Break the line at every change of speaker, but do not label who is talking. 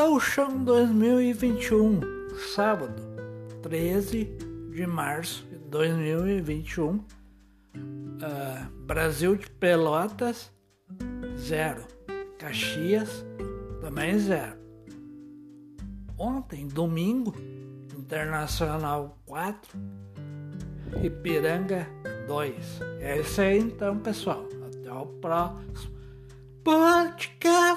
Gauchão 2021, sábado, 13 de março de 2021. Uh, ah, Brasil de Pelotas, zero. Caxias, também zero. Ontem, domingo, Internacional 4, Ipiranga 2. É isso aí então, pessoal. Até o próximo podcast.